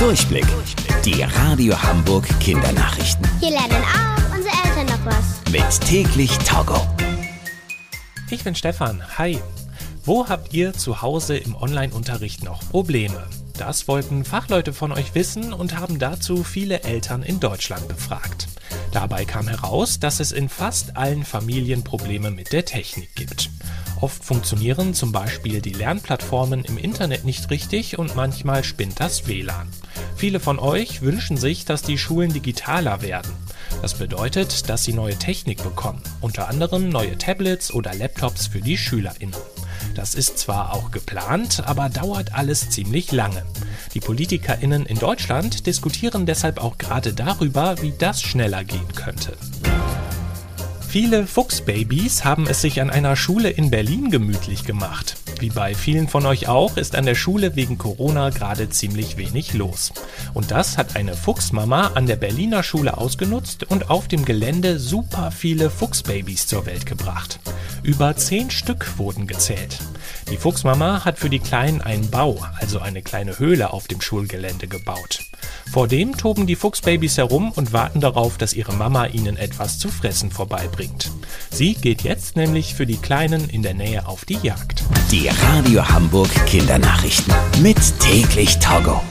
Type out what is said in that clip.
Durchblick. Die Radio Hamburg Kindernachrichten. Hier lernen auch unsere Eltern noch was. Mit täglich Togo. Ich bin Stefan. Hi. Wo habt ihr zu Hause im Online-Unterricht noch Probleme? Das wollten Fachleute von euch wissen und haben dazu viele Eltern in Deutschland befragt. Dabei kam heraus, dass es in fast allen Familien Probleme mit der Technik gibt. Oft funktionieren zum Beispiel die Lernplattformen im Internet nicht richtig und manchmal spinnt das WLAN. Viele von euch wünschen sich, dass die Schulen digitaler werden. Das bedeutet, dass sie neue Technik bekommen, unter anderem neue Tablets oder Laptops für die SchülerInnen. Das ist zwar auch geplant, aber dauert alles ziemlich lange. Die PolitikerInnen in Deutschland diskutieren deshalb auch gerade darüber, wie das schneller gehen könnte. Viele Fuchsbabys haben es sich an einer Schule in Berlin gemütlich gemacht. Wie bei vielen von euch auch, ist an der Schule wegen Corona gerade ziemlich wenig los. Und das hat eine Fuchsmama an der Berliner Schule ausgenutzt und auf dem Gelände super viele Fuchsbabys zur Welt gebracht. Über zehn Stück wurden gezählt. Die Fuchsmama hat für die Kleinen einen Bau, also eine kleine Höhle auf dem Schulgelände gebaut. Vor dem toben die Fuchsbabys herum und warten darauf, dass ihre Mama ihnen etwas zu fressen vorbeibringt. Sie geht jetzt nämlich für die Kleinen in der Nähe auf die Jagd. Die Radio Hamburg Kindernachrichten. Mit täglich Togo.